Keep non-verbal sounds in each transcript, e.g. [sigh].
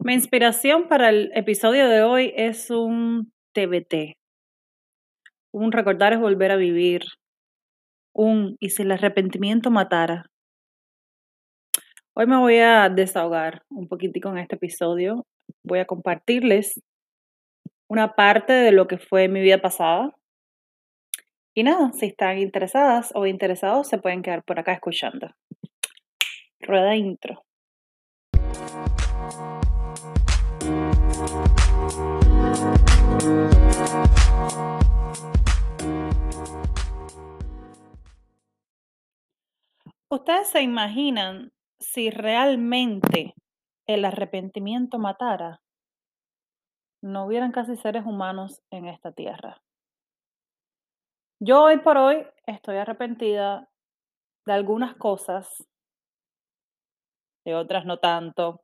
Mi inspiración para el episodio de hoy es un TBT. Un recordar es volver a vivir. Un y si el arrepentimiento matara. Hoy me voy a desahogar un poquitico en este episodio. Voy a compartirles una parte de lo que fue mi vida pasada. Y nada, si están interesadas o interesados, se pueden quedar por acá escuchando. Rueda intro. ¿Ustedes se imaginan si realmente el arrepentimiento matara? No hubieran casi seres humanos en esta tierra. Yo hoy por hoy estoy arrepentida de algunas cosas, de otras no tanto,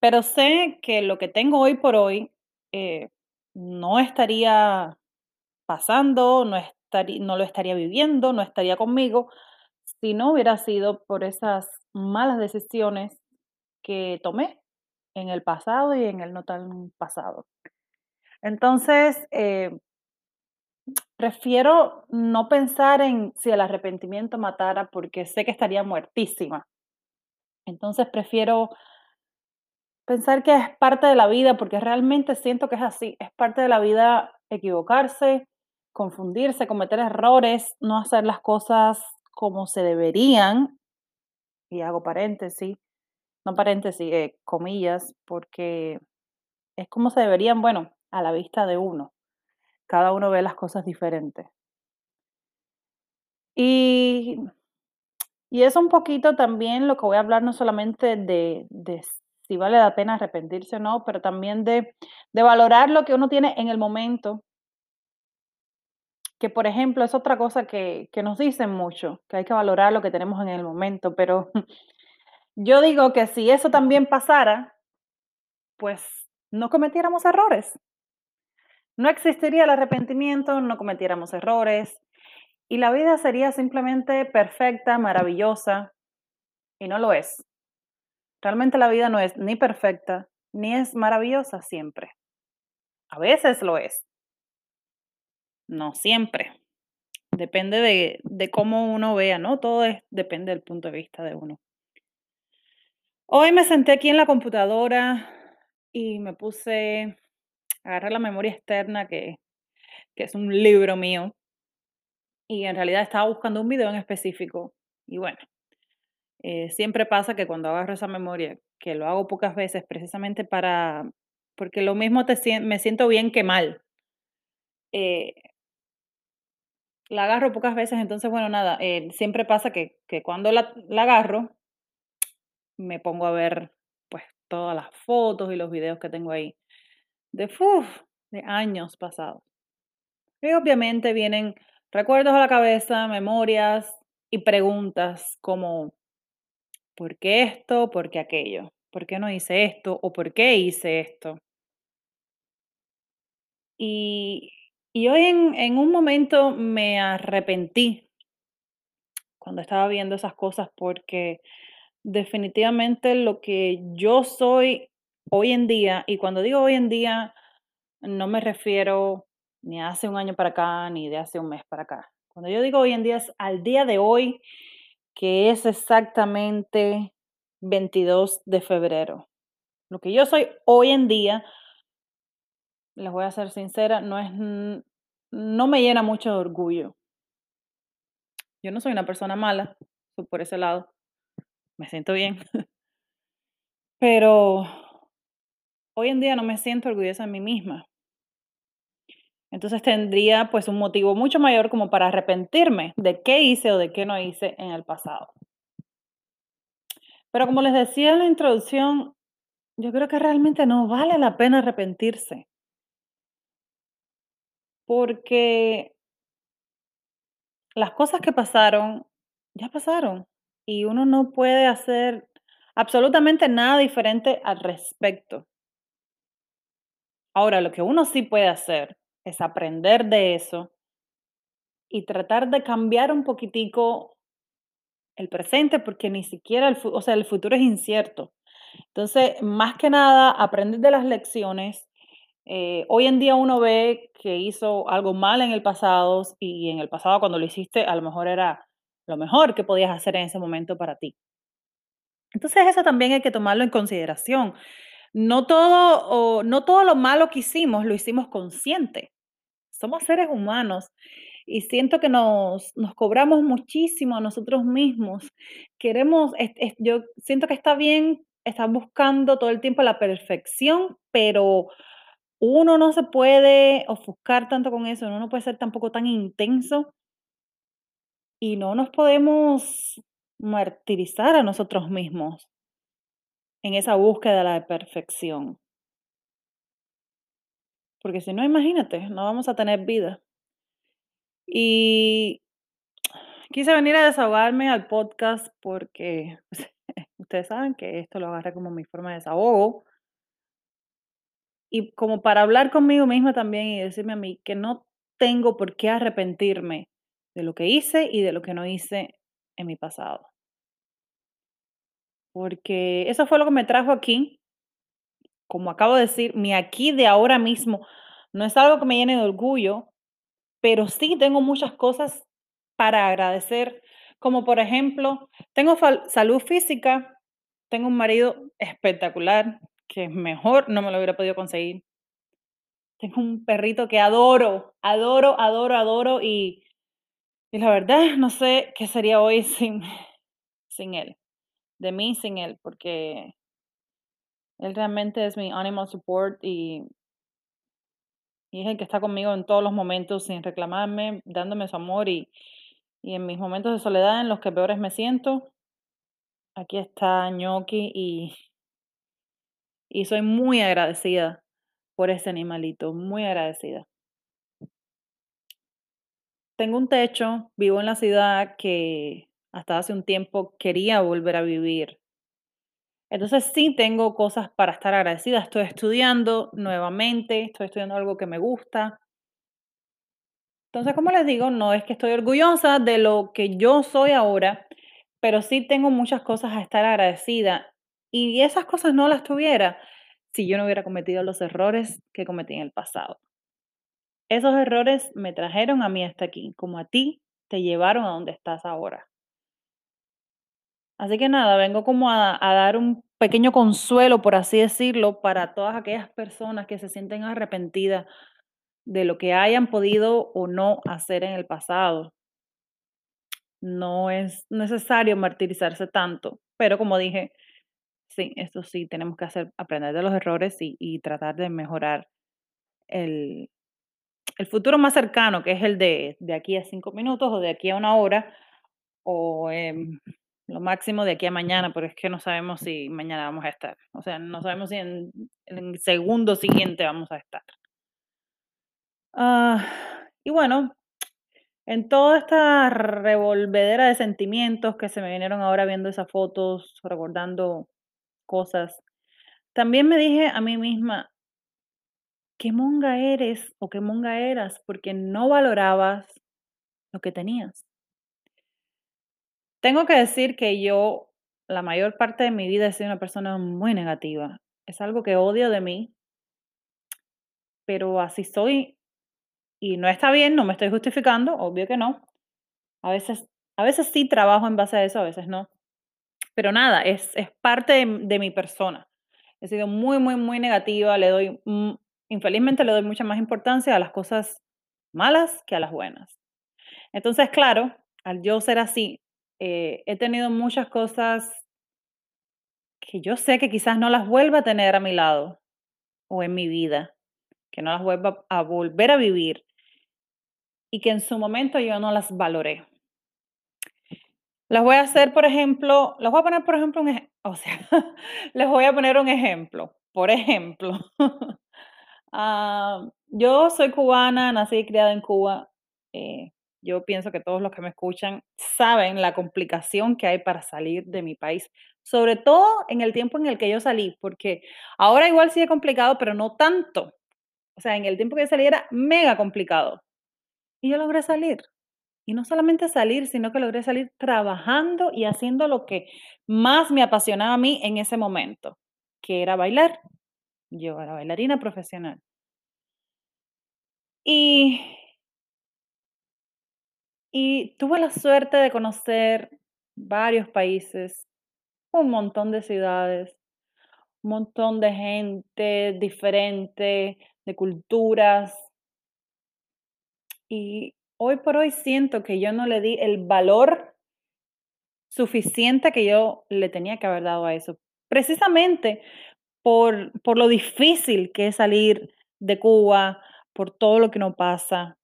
pero sé que lo que tengo hoy por hoy eh, no estaría pasando, no, estaría, no lo estaría viviendo, no estaría conmigo, si no hubiera sido por esas malas decisiones que tomé en el pasado y en el no tan pasado. Entonces, eh, prefiero no pensar en si el arrepentimiento matara porque sé que estaría muertísima. Entonces, prefiero pensar que es parte de la vida porque realmente siento que es así, es parte de la vida equivocarse, confundirse, cometer errores, no hacer las cosas como se deberían, y hago paréntesis, no paréntesis, eh, comillas, porque es como se deberían, bueno, a la vista de uno. Cada uno ve las cosas diferentes. Y, y es un poquito también lo que voy a hablar, no solamente de, de si vale la pena arrepentirse o no, pero también de, de valorar lo que uno tiene en el momento que por ejemplo es otra cosa que, que nos dicen mucho, que hay que valorar lo que tenemos en el momento, pero [laughs] yo digo que si eso también pasara, pues no cometiéramos errores. No existiría el arrepentimiento, no cometiéramos errores y la vida sería simplemente perfecta, maravillosa y no lo es. Realmente la vida no es ni perfecta ni es maravillosa siempre. A veces lo es, no siempre. Depende de, de cómo uno vea, ¿no? Todo depende del punto de vista de uno. Hoy me senté aquí en la computadora y me puse, agarré la memoria externa, que, que es un libro mío, y en realidad estaba buscando un video en específico. Y bueno, eh, siempre pasa que cuando agarro esa memoria, que lo hago pocas veces precisamente para, porque lo mismo te, me siento bien que mal. Eh, la agarro pocas veces, entonces, bueno, nada, eh, siempre pasa que, que cuando la, agarro, me pongo a ver, pues, todas las fotos y los videos que tengo ahí de, uf, de años pasados. Y obviamente vienen recuerdos a la cabeza, memorias y preguntas como, ¿por qué esto? ¿Por qué aquello? ¿Por qué no hice esto? ¿O por qué hice esto? Y, y hoy en, en un momento me arrepentí cuando estaba viendo esas cosas porque definitivamente lo que yo soy hoy en día, y cuando digo hoy en día, no me refiero ni hace un año para acá, ni de hace un mes para acá. Cuando yo digo hoy en día es al día de hoy, que es exactamente 22 de febrero. Lo que yo soy hoy en día les voy a ser sincera, no es, no me llena mucho de orgullo. Yo no soy una persona mala, por ese lado, me siento bien. [laughs] Pero hoy en día no me siento orgullosa de mí misma. Entonces tendría pues un motivo mucho mayor como para arrepentirme de qué hice o de qué no hice en el pasado. Pero como les decía en la introducción, yo creo que realmente no vale la pena arrepentirse porque las cosas que pasaron, ya pasaron y uno no puede hacer absolutamente nada diferente al respecto. Ahora, lo que uno sí puede hacer es aprender de eso y tratar de cambiar un poquitico el presente, porque ni siquiera el, o sea, el futuro es incierto. Entonces, más que nada, aprender de las lecciones. Eh, hoy en día uno ve que hizo algo mal en el pasado y en el pasado cuando lo hiciste a lo mejor era lo mejor que podías hacer en ese momento para ti. Entonces eso también hay que tomarlo en consideración. No todo, o no todo lo malo que hicimos lo hicimos consciente. Somos seres humanos y siento que nos, nos cobramos muchísimo a nosotros mismos. Queremos, es- yo siento que está bien estar buscando todo el tiempo la perfección, pero uno no se puede ofuscar tanto con eso, uno no puede ser tampoco tan intenso y no nos podemos martirizar a nosotros mismos en esa búsqueda de la perfección, porque si no, imagínate, no vamos a tener vida. Y quise venir a desahogarme al podcast porque [laughs] ustedes saben que esto lo agarré como mi forma de desahogo. Y como para hablar conmigo misma también y decirme a mí que no tengo por qué arrepentirme de lo que hice y de lo que no hice en mi pasado, porque eso fue lo que me trajo aquí, como acabo de decir, mi aquí de ahora mismo no es algo que me llene de orgullo, Pero sí tengo muchas cosas para agradecer, como por ejemplo, tengo salud física, tengo un marido espectacular, que mejor no me lo hubiera podido conseguir. Tengo un perrito que adoro, adoro, adoro, adoro, y y la verdad no sé qué sería hoy [laughs] sin sin él, de mí sin él, porque él realmente es mi animal support y y es el que está conmigo en todos los momentos sin reclamarme, dándome su amor y y en mis momentos de soledad en los que peores me siento, Aquí está Ñoqui y, y soy muy agradecida por ese animalito, muy agradecida. Tengo un techo, vivo en la ciudad que hasta hace un tiempo quería volver a vivir. Entonces sí tengo cosas para estar agradecida. Estoy estudiando nuevamente, estoy estudiando algo que me gusta. Entonces, como les digo, no es que estoy orgullosa de lo que yo soy ahora, pero sí tengo muchas cosas a estar agradecida. Y esas cosas no las tuviera si yo no hubiera cometido los errores que cometí en el pasado. Esos errores me trajeron a mí hasta aquí, como a ti te llevaron a donde estás ahora. Así que nada, vengo como a, dar un pequeño consuelo, por así decirlo, para todas aquellas personas que se sienten arrepentidas de lo que hayan podido o no hacer en el pasado. No es necesario martirizarse tanto, pero como dije, sí, esto sí, tenemos que hacer, aprender de los errores y, y tratar de mejorar el, el futuro más cercano, que es el de, de aquí a cinco minutos o de aquí a una hora, o em, lo máximo de aquí a mañana, pero es que no sabemos si mañana vamos a estar. O sea, no sabemos si en, en el segundo siguiente vamos a estar. Ah, y bueno, En toda esta revolvedera de sentimientos que se me vinieron ahora viendo esas fotos, recordando cosas, también me dije a mí misma, qué monga eres o qué monga eras porque no valorabas lo que tenías. Tengo que decir que yo la mayor parte de mi vida he sido una persona muy negativa. Es algo que odio de mí, pero así soy y no está bien, no me estoy justificando, obvio que no. A veces, a veces sí trabajo en base a eso, a veces no. Pero nada, es es parte de de mi persona. He sido muy, muy, muy negativa, le doy, mm, infelizmente le doy mucha más importancia a las cosas malas que a las buenas. Entonces, claro, al yo ser así, eh, he tenido muchas cosas que yo sé que quizás no las vuelva a tener a mi lado o en mi vida, que no las vuelva a volver a vivir y que en su momento yo no las valoré. Las voy a hacer, por ejemplo, les voy a poner, por ejemplo, o sea, [laughs] les voy a poner un ejemplo. Por ejemplo, [laughs] ah, yo soy cubana, nací y criada en Cuba. eh, yo pienso que todos los que me escuchan saben la complicación que hay para salir de mi país, sobre todo en el tiempo en el que yo salí, porque ahora igual sí es complicado, pero no tanto. O sea, en el tiempo que yo salí era mega complicado. Y yo logré salir. Y no solamente salir, sino que logré salir trabajando y haciendo lo que más me apasionaba a mí en ese momento. que era bailar. Yo era bailarina profesional. Y y tuve la suerte de conocer varios países, un montón de ciudades, un montón de gente diferente, de culturas. Y hoy por hoy siento que yo no le di el valor suficiente que yo le tenía que haber dado a eso. Precisamente por, por lo difícil que es salir de Cuba, por todo lo que nos pasa,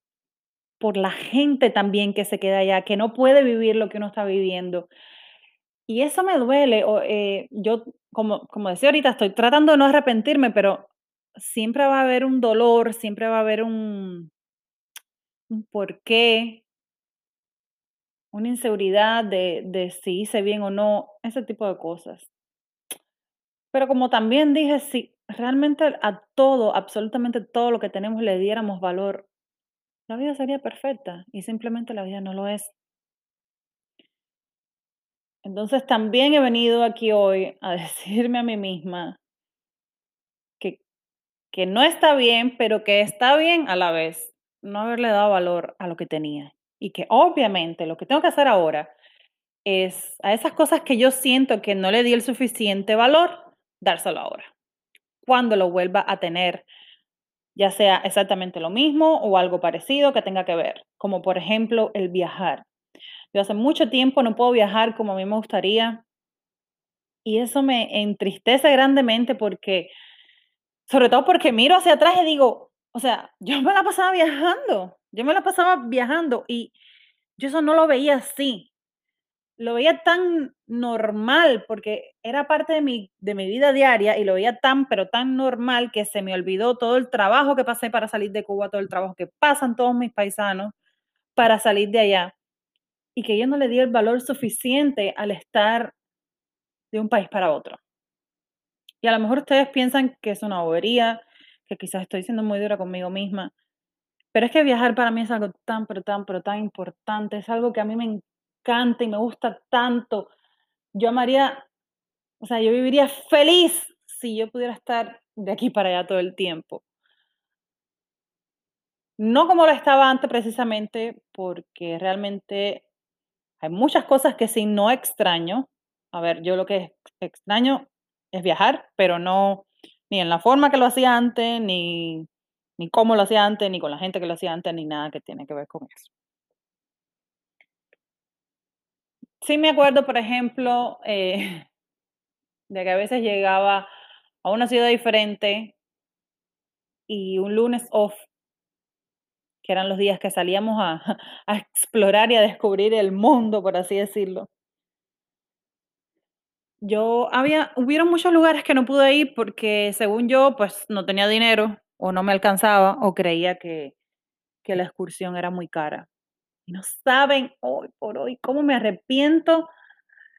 por la gente también que se queda allá, que no puede vivir lo que uno está viviendo. Y eso me duele. o, eh, yo, como, como decía ahorita, estoy tratando de no arrepentirme, pero siempre va a haber un dolor, siempre va a haber un, un porqué, una inseguridad de, de si hice bien o no, ese tipo de cosas. Pero como también dije, si realmente a todo, absolutamente todo lo que tenemos le diéramos valor, la vida sería perfecta y simplemente la vida no lo es. Entonces también he venido aquí hoy a [laughs] decirme a mí misma que, que no está bien, pero que está bien a la vez no haberle dado valor a lo que tenía. Y que obviamente lo que tengo que hacer ahora es a esas cosas que yo siento que no le di el suficiente valor, dárselo ahora. Cuando lo vuelva a tener, ya sea exactamente lo mismo o algo parecido que tenga que ver, como por ejemplo el viajar. Yo hace mucho tiempo no puedo viajar como a mí me gustaría y eso me entristece grandemente porque, sobre todo porque miro hacia atrás y digo, o sea, [laughs] yo me la pasaba viajando, yo me la pasaba viajando y yo eso no lo veía así. Lo veía tan normal, porque era parte de mi de mi vida diaria, y lo veía tan, pero tan normal, que se me olvidó todo el trabajo que pasé para salir de Cuba, todo el trabajo que pasan todos mis paisanos para salir de allá, y que yo no le di el valor suficiente al estar de un país para otro. Y a lo mejor ustedes piensan que es una bobería, que quizás estoy siendo muy dura conmigo misma, pero es que viajar para mí es algo tan, pero tan, pero tan importante, es algo que a mí me encanta y me gusta tanto. Yo amaría, o sea, yo viviría feliz si yo pudiera estar de aquí para allá todo el tiempo. No como lo estaba antes precisamente, porque realmente hay muchas cosas que sí no extraño. A ver, yo lo que ex- extraño es viajar, pero no ni en la forma que lo hacía antes, ni, ni cómo lo hacía antes, ni con la gente que lo hacía antes, ni nada que tiene que ver con eso. Sí me acuerdo, por ejemplo, eh, [laughs] de que a veces llegaba a una ciudad diferente y un lunes off, que eran los días que salíamos a, [laughs] a explorar y a descubrir el mundo, por así decirlo. Yo había, hubieron muchos lugares que no pude ir porque según yo, pues no tenía dinero o no me alcanzaba o creía que, que la excursión era muy cara. Y no saben hoy por hoy cómo me arrepiento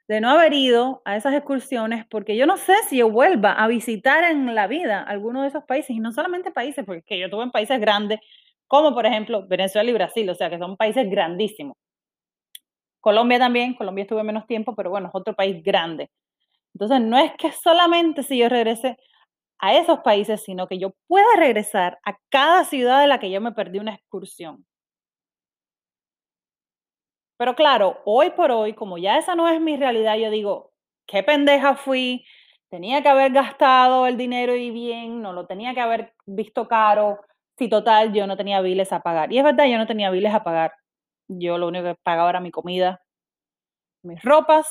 de no haber ido a esas excursiones, porque yo no sé si yo vuelva a visitar en la vida alguno de esos países, y no solamente países, porque yo estuve en países grandes, como por ejemplo Venezuela y Brasil, o sea, que son países grandísimos. Colombia también, Colombia estuve menos tiempo, pero bueno, es otro país grande. Entonces, no es que solamente si yo regrese a esos países, sino que yo pueda regresar a cada ciudad de la que yo me perdí una excursión. Pero claro, hoy por hoy, como ya esa no es mi realidad, yo digo, qué pendeja fui, tenía que haber gastado el dinero y bien, no lo tenía que haber visto caro, si total yo no tenía biles a pagar. Y es verdad, yo no tenía biles a pagar. Yo lo único que pagaba era mi comida, mis ropas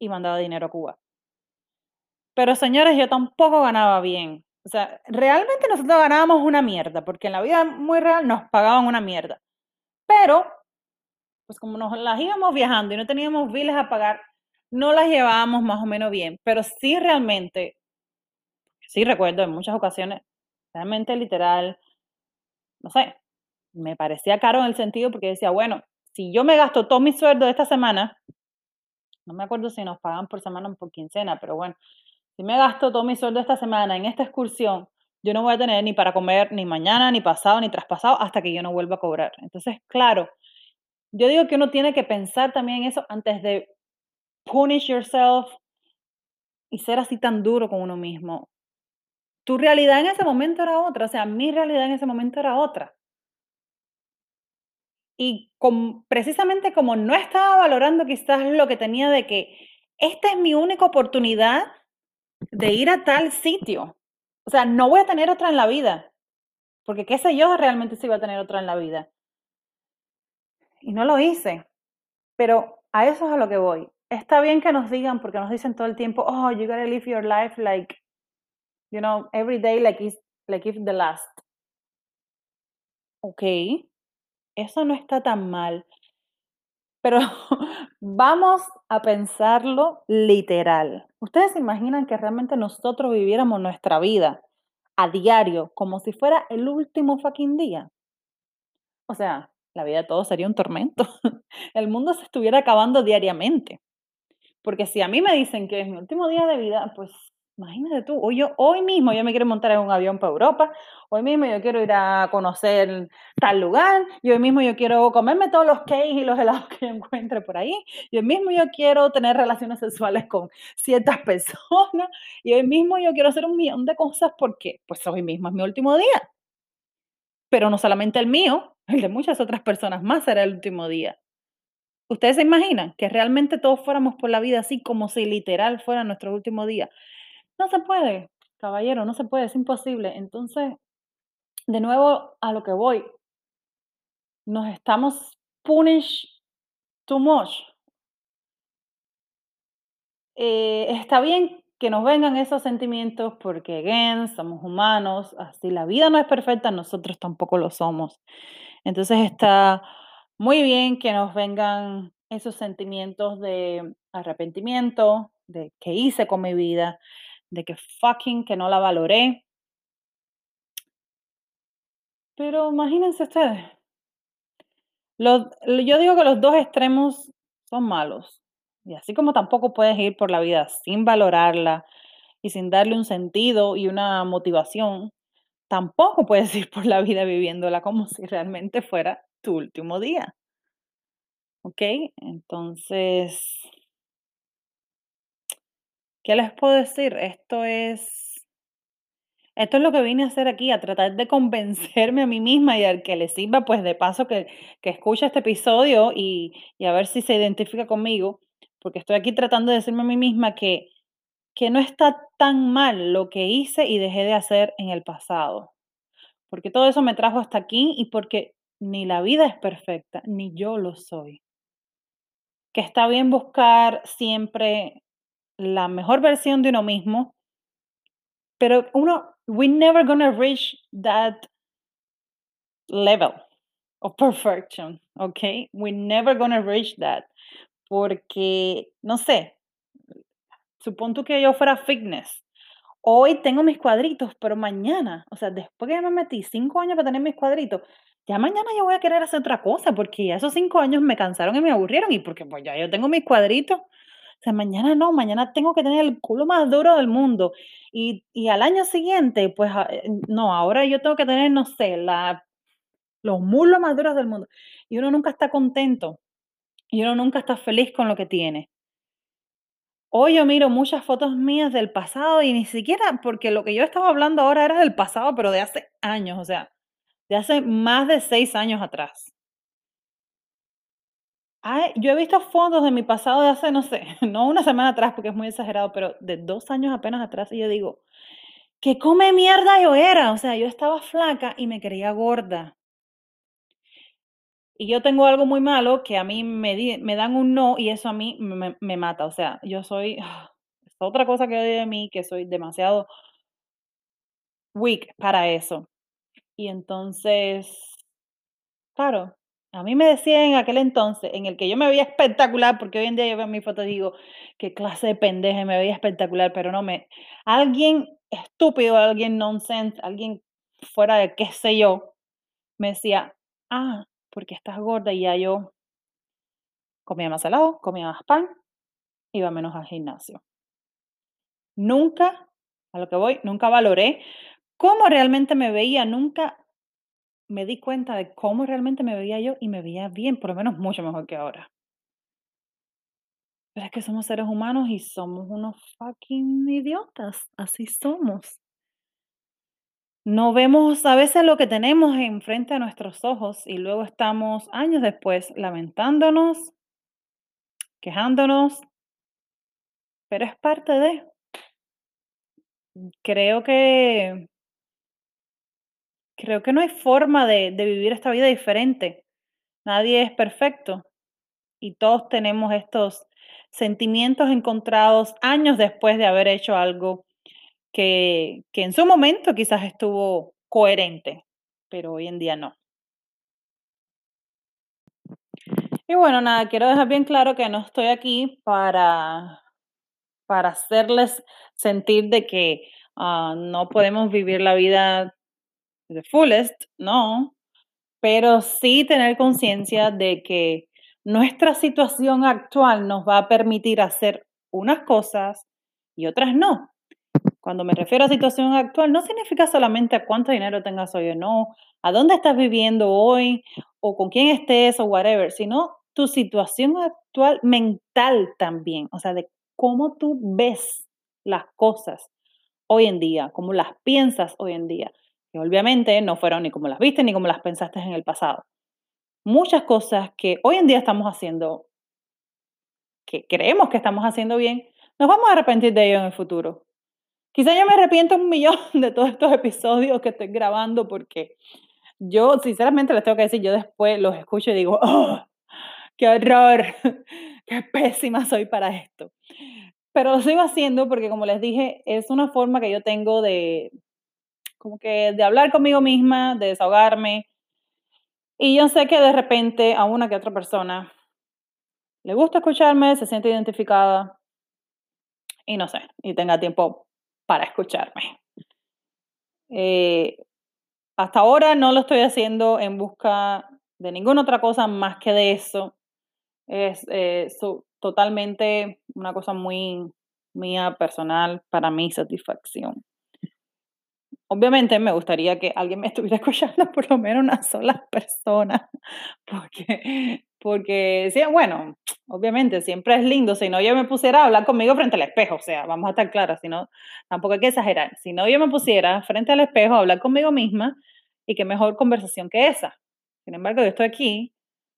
y mandaba dinero a Cuba. Pero señores, yo tampoco ganaba bien. O sea, realmente nosotros ganábamos una mierda, porque en la vida muy real nos pagaban una mierda. Pero pues como nos las íbamos viajando y no teníamos biles a pagar, no las llevábamos más o menos bien, pero sí realmente, sí recuerdo en muchas ocasiones, realmente literal, no sé, me parecía caro en el sentido porque decía, bueno, si yo me gasto todo mi sueldo de esta semana, no me acuerdo si nos pagan por semana o por quincena, pero bueno, si me gasto todo mi sueldo esta semana en esta excursión, yo no voy a tener ni para comer ni mañana, ni pasado, ni traspasado hasta que yo no vuelva a cobrar. Entonces, claro, yo digo que uno tiene que pensar también eso antes de punish yourself y ser así tan duro con uno mismo. Tu realidad en ese momento era otra, o sea, mi realidad en ese momento era otra. Y com precisamente como no estaba valorando quizás lo que tenía de que esta es mi única oportunidad de ir a tal sitio. O sea, no voy a tener otra en la vida, porque qué sé yo realmente si iba a tener otra en la vida. Y no lo hice, pero a eso es a lo que voy. Está bien que nos digan, porque nos dicen todo el tiempo, oh, you gotta live your life like, you know, every day like it's like if the last. Ok, eso no está tan mal, pero [laughs] vamos a pensarlo literal. ¿Ustedes imaginan que realmente nosotros viviéramos nuestra vida a diario como si fuera el último fucking día? O sea, la vida de todos sería un tormento. [laughs] El mundo se estuviera acabando diariamente. Porque si a mí me dicen que es mi último día de vida, pues imagínate tú, hoy, yo, hoy mismo yo me quiero montar en un avión para Europa, hoy mismo yo quiero ir a conocer tal lugar, y hoy mismo yo quiero comerme todos los cakes y los helados [laughs] que encuentre por ahí, y hoy mismo yo quiero tener relaciones sexuales con ciertas personas, y hoy mismo yo quiero hacer un millón de cosas porque pues hoy mismo es mi último día. Pero no solamente el mío, el de muchas otras personas más será el último día. ¿Ustedes se imaginan que realmente todos fuéramos por la vida así como si literal fuera nuestro último día? No se puede, caballero, no se puede, es imposible. Entonces, de nuevo a lo que voy, nos estamos punish too much. Eh, está bien que nos vengan esos sentimientos porque, again, somos humanos, así la vida no es perfecta, nosotros tampoco lo somos. Entonces está muy bien que nos vengan esos sentimientos de arrepentimiento, de qué hice con mi vida, de que fucking que no la valoré. Pero imagínense ustedes, yo digo que los dos extremos son malos. Y así como tampoco puedes ir por la vida sin valorarla y sin darle un sentido y una motivación, tampoco puedes [laughs] ir por la vida viviéndola como si realmente fuera tu último día. ¿Ok? Entonces, ¿qué les puedo decir? Esto es, esto es lo que vine a hacer aquí, a tratar de convencerme a mí misma y al que le sirva, pues de paso que, que escuche este episodio y, y a ver si se identifica conmigo, porque estoy aquí tratando de decirme a mí misma que, que no está tan mal lo que hice y dejé de hacer en el pasado, porque todo eso me trajo hasta aquí y porque ni la vida es perfecta, ni yo lo soy. Que está bien buscar siempre la mejor versión de uno mismo, pero uno, we never gonna reach that level of perfection, okay? We never gonna reach that, porque, no sé, supongo que yo fuera fitness. Hoy tengo mis cuadritos, pero mañana, o sea, después que ya me metí 5 años para tener mis cuadritos, ya mañana yo voy a querer hacer otra cosa, porque esos 5 años me cansaron y me aburrieron, y porque pues ya yo tengo mis cuadritos. O sea, mañana no, mañana tengo que tener el culo más duro del mundo. Y, y al año siguiente, pues a- eh, no, ahora yo tengo que tener, no sé, la, los muslos más duros del mundo. Y uno nunca está contento, y uno nunca está feliz con lo que tiene. Hoy yo miro muchas fotos mías del pasado y ni siquiera, porque lo que yo estaba hablando ahora era del pasado, pero de hace años, o sea, de hace más de seis años atrás. Yo he visto fotos de mi pasado de hace, no sé, [laughs] no una semana atrás porque es muy exagerado, pero de dos años apenas atrás y yo digo, ¿qué come mierda yo era? O sea, yo estaba flaca y me creía gorda. Y yo tengo algo muy malo que a mí me, me dan un no y eso a mí me, mata. O sea, yo soy, es otra cosa que odio de mí, que soy demasiado weak para eso. Y entonces, claro, a mí me decían en aquel entonces, en el que yo me veía espectacular, porque hoy en día yo veo mi foto y digo, qué clase de pendeja, me veía espectacular, pero no me, alguien estúpido, alguien nonsense, alguien fuera de qué sé yo, me decía, ah, porque estás gorda y ya yo comía más helado, comía más pan, iba menos al gimnasio. Nunca, a lo que voy, nunca valoré cómo realmente me veía, nunca me di cuenta de cómo realmente me veía yo y me veía bien, por lo menos mucho mejor que ahora. Pero es que somos seres humanos y somos unos fucking idiotas, así somos. No vemos a veces lo que tenemos enfrente a nuestros ojos y luego estamos años después lamentándonos, quejándonos, pero es parte de. Creo que creo que no hay forma de, de vivir esta vida diferente. Nadie es perfecto y todos tenemos estos sentimientos encontrados años después de haber hecho algo que, en su momento quizás estuvo coherente, pero hoy en día no. Y bueno, nada, quiero dejar bien claro que no estoy aquí para, para hacerles sentir de que ah, no podemos vivir la vida de fullest, no, pero sí tener conciencia de que nuestra situación actual nos va a permitir hacer unas cosas y otras no. Cuando me refiero a situación actual, no significa solamente a cuánto dinero tengas hoy o no, a dónde estás viviendo hoy o con quién estés o whatever, sino tu situación actual mental también, o sea, de cómo tú ves las cosas hoy en día, cómo las piensas hoy en día, que obviamente no fueron ni como las viste ni como las pensaste en el pasado. Muchas cosas que hoy en día estamos haciendo, que creemos que estamos haciendo bien, nos vamos a arrepentir de ello en el futuro. Quizá yo me arrepiento un millón [laughs] de todos estos episodios que estoy grabando porque yo, sinceramente, les tengo que decir, yo después los escucho y digo, ¡oh! ¡Qué horror! [laughs] ¡Qué pésima soy para esto! Pero lo sigo haciendo porque, como les dije, es una forma que yo tengo de, como que, de hablar conmigo misma, de desahogarme. Y yo sé que de repente a una que otra persona le gusta escucharme, se siente identificada y no sé, y tenga tiempo para escucharme. Eh, hasta ahora no lo estoy haciendo en busca de ninguna otra cosa más que de eso. Es eh, su, totalmente una cosa muy mía, personal, para mi satisfacción. Obviamente me gustaría que alguien me estuviera [laughs] escuchando, por lo menos una sola persona, porque, porque sí, bueno, obviamente siempre es lindo, si no yo me pusiera a hablar conmigo frente al espejo, o sea, vamos a estar claras, si no, tampoco hay que exagerar, si no yo me pusiera frente al espejo a hablar conmigo misma, y qué mejor conversación que esa. Sin embargo, yo estoy aquí,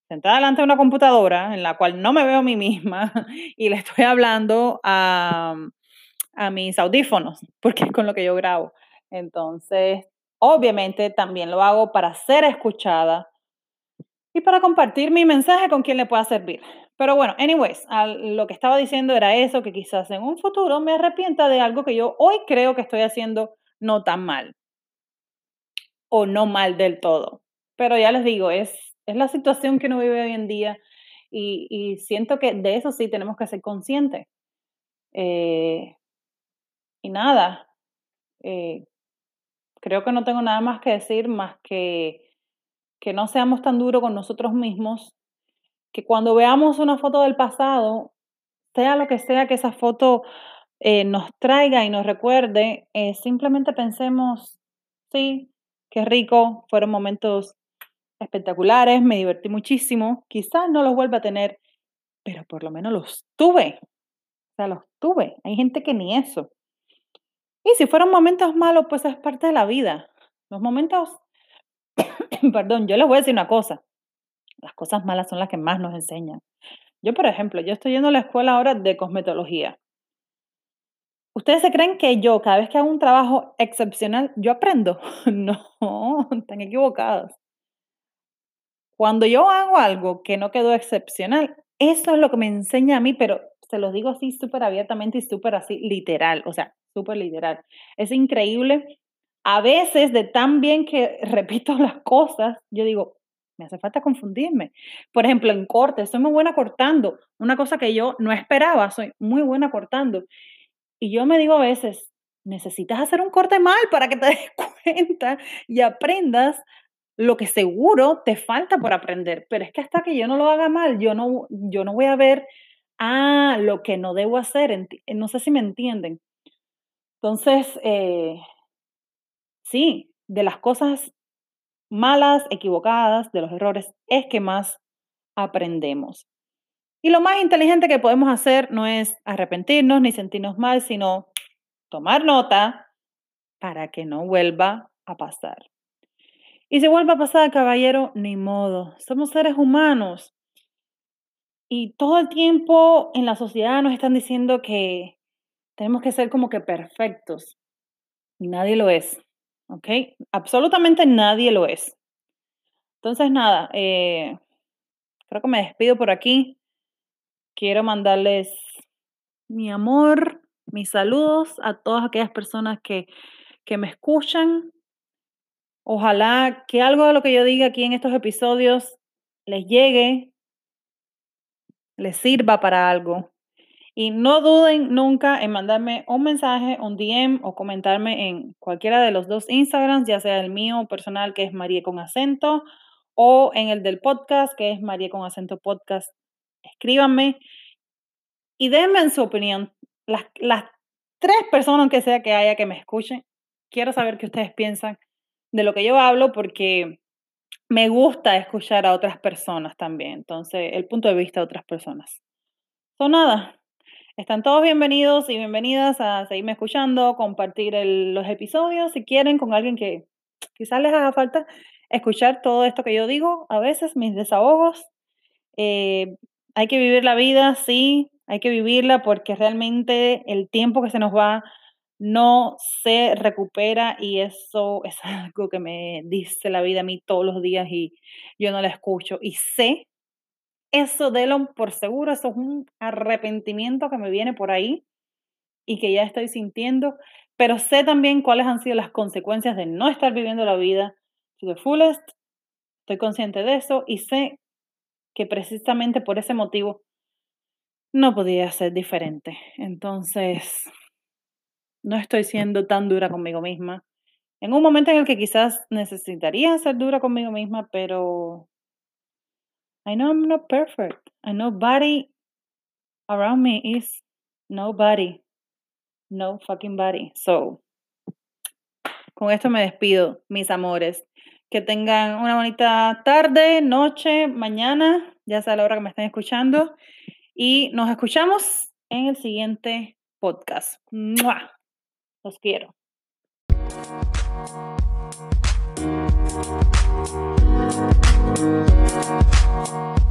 sentada delante de una computadora en la cual no me veo a mí misma [laughs] y le estoy hablando a, a mis audífonos, [laughs] porque es con lo que yo grabo. Entonces, obviamente también lo hago para ser escuchada y para compartir mi mensaje con quien le pueda servir. Pero bueno, anyways, lo que estaba diciendo era eso, que quizás en un futuro me arrepienta de algo que yo hoy creo que estoy haciendo no tan mal o no mal del todo. Pero ya les digo, es, es la situación que uno vive hoy en día y, y siento que de eso sí tenemos que ser conscientes. Eh, y nada, eh, creo que no tengo nada más que decir más que que no seamos tan duros con nosotros mismos, que cuando veamos una foto del pasado, sea lo que sea que esa foto eh, nos traiga y nos recuerde, eh, simplemente pensemos, sí, qué rico, fueron momentos espectaculares, me divertí muchísimo, quizás no los vuelva a tener, pero por lo menos los tuve, o sea, los tuve, hay gente que ni eso. Y si fueron momentos malos, pues es parte de la vida. Los momentos, [coughs] perdón, yo les voy a decir una cosa, las cosas malas son las que más nos enseñan. Yo, por ejemplo, yo estoy yendo a la escuela ahora de cosmetología. ¿Ustedes se creen que yo, cada vez que hago un trabajo excepcional, yo aprendo? [laughs] No, están equivocados. Cuando yo hago algo que no quedó excepcional, eso es lo que me enseña a mí, pero se los digo así súper abiertamente y súper así literal, o sea, súper literal. Es increíble. A veces, de tan bien que [laughs] repito las cosas, yo digo, me hace falta confundirme. Por ejemplo, en corte, soy muy buena cortando, una cosa que yo no esperaba, soy muy buena cortando. Y yo me digo a veces, necesitas hacer un corte mal para que te [laughs] des cuenta y aprendas lo que seguro te falta por aprender. Pero es que hasta que yo no lo haga mal, yo no, yo no voy a ver, ah, lo que no debo hacer. No sé si me entienden. Entonces, eh, sí, de las cosas malas, equivocadas, de los errores, es que más aprendemos. Y lo más inteligente que podemos hacer no es arrepentirnos ni sentirnos mal, sino tomar nota para que no vuelva a pasar. Y si vuelve a pasar, caballero, ni modo. Somos seres humanos. Y todo el tiempo en la sociedad nos están diciendo que tenemos que ser como que perfectos. Y nadie lo es. ¿Ok? Absolutamente nadie lo es. Entonces, nada, eh, creo que me despido por aquí. Quiero mandarles mi amor, mis saludos a todas aquellas personas que, que me escuchan. Ojalá que algo de lo que yo diga aquí en estos episodios les llegue, les sirva para algo. Y no duden nunca en mandarme un mensaje, un DM o comentarme en cualquiera de los dos Instagrams, ya sea el mío personal que es María con acento o en el del podcast que es María con acento podcast. Escríbanme y denme en su opinión. Las, las tres personas, aunque sea que haya que me escuchen, quiero saber qué ustedes piensan de lo que yo hablo porque me gusta escuchar a otras personas también. Entonces, el punto de vista de otras personas. Son nada, están todos bienvenidos y bienvenidas a seguirme escuchando, compartir los episodios si quieren con alguien que quizás les haga falta escuchar todo esto que yo digo, a veces mis desahogos. Eh, hay que vivir la vida, sí, hay que vivirla porque realmente el tiempo que se nos va no se recupera y eso es [laughs] algo que me dice la vida a mí todos los días y yo no la escucho. Y sé eso délo por seguro, eso es un arrepentimiento que me viene por ahí y que ya estoy sintiendo, pero sé también cuáles han sido las consecuencias de no estar viviendo la vida to the fullest. Estoy consciente de eso y sé que precisamente por ese motivo no podía ser diferente. Entonces, no estoy siendo tan dura conmigo misma. En un momento en el que quizás necesitaría ser dura conmigo misma, pero I know I'm not perfect, and nobody around me is nobody. No fucking body. So, con esto me despido, mis amores. Que tengan una bonita tarde, noche, mañana, ya sea la hora que me estén escuchando. Y nos escuchamos en el siguiente podcast. Los quiero. Bye.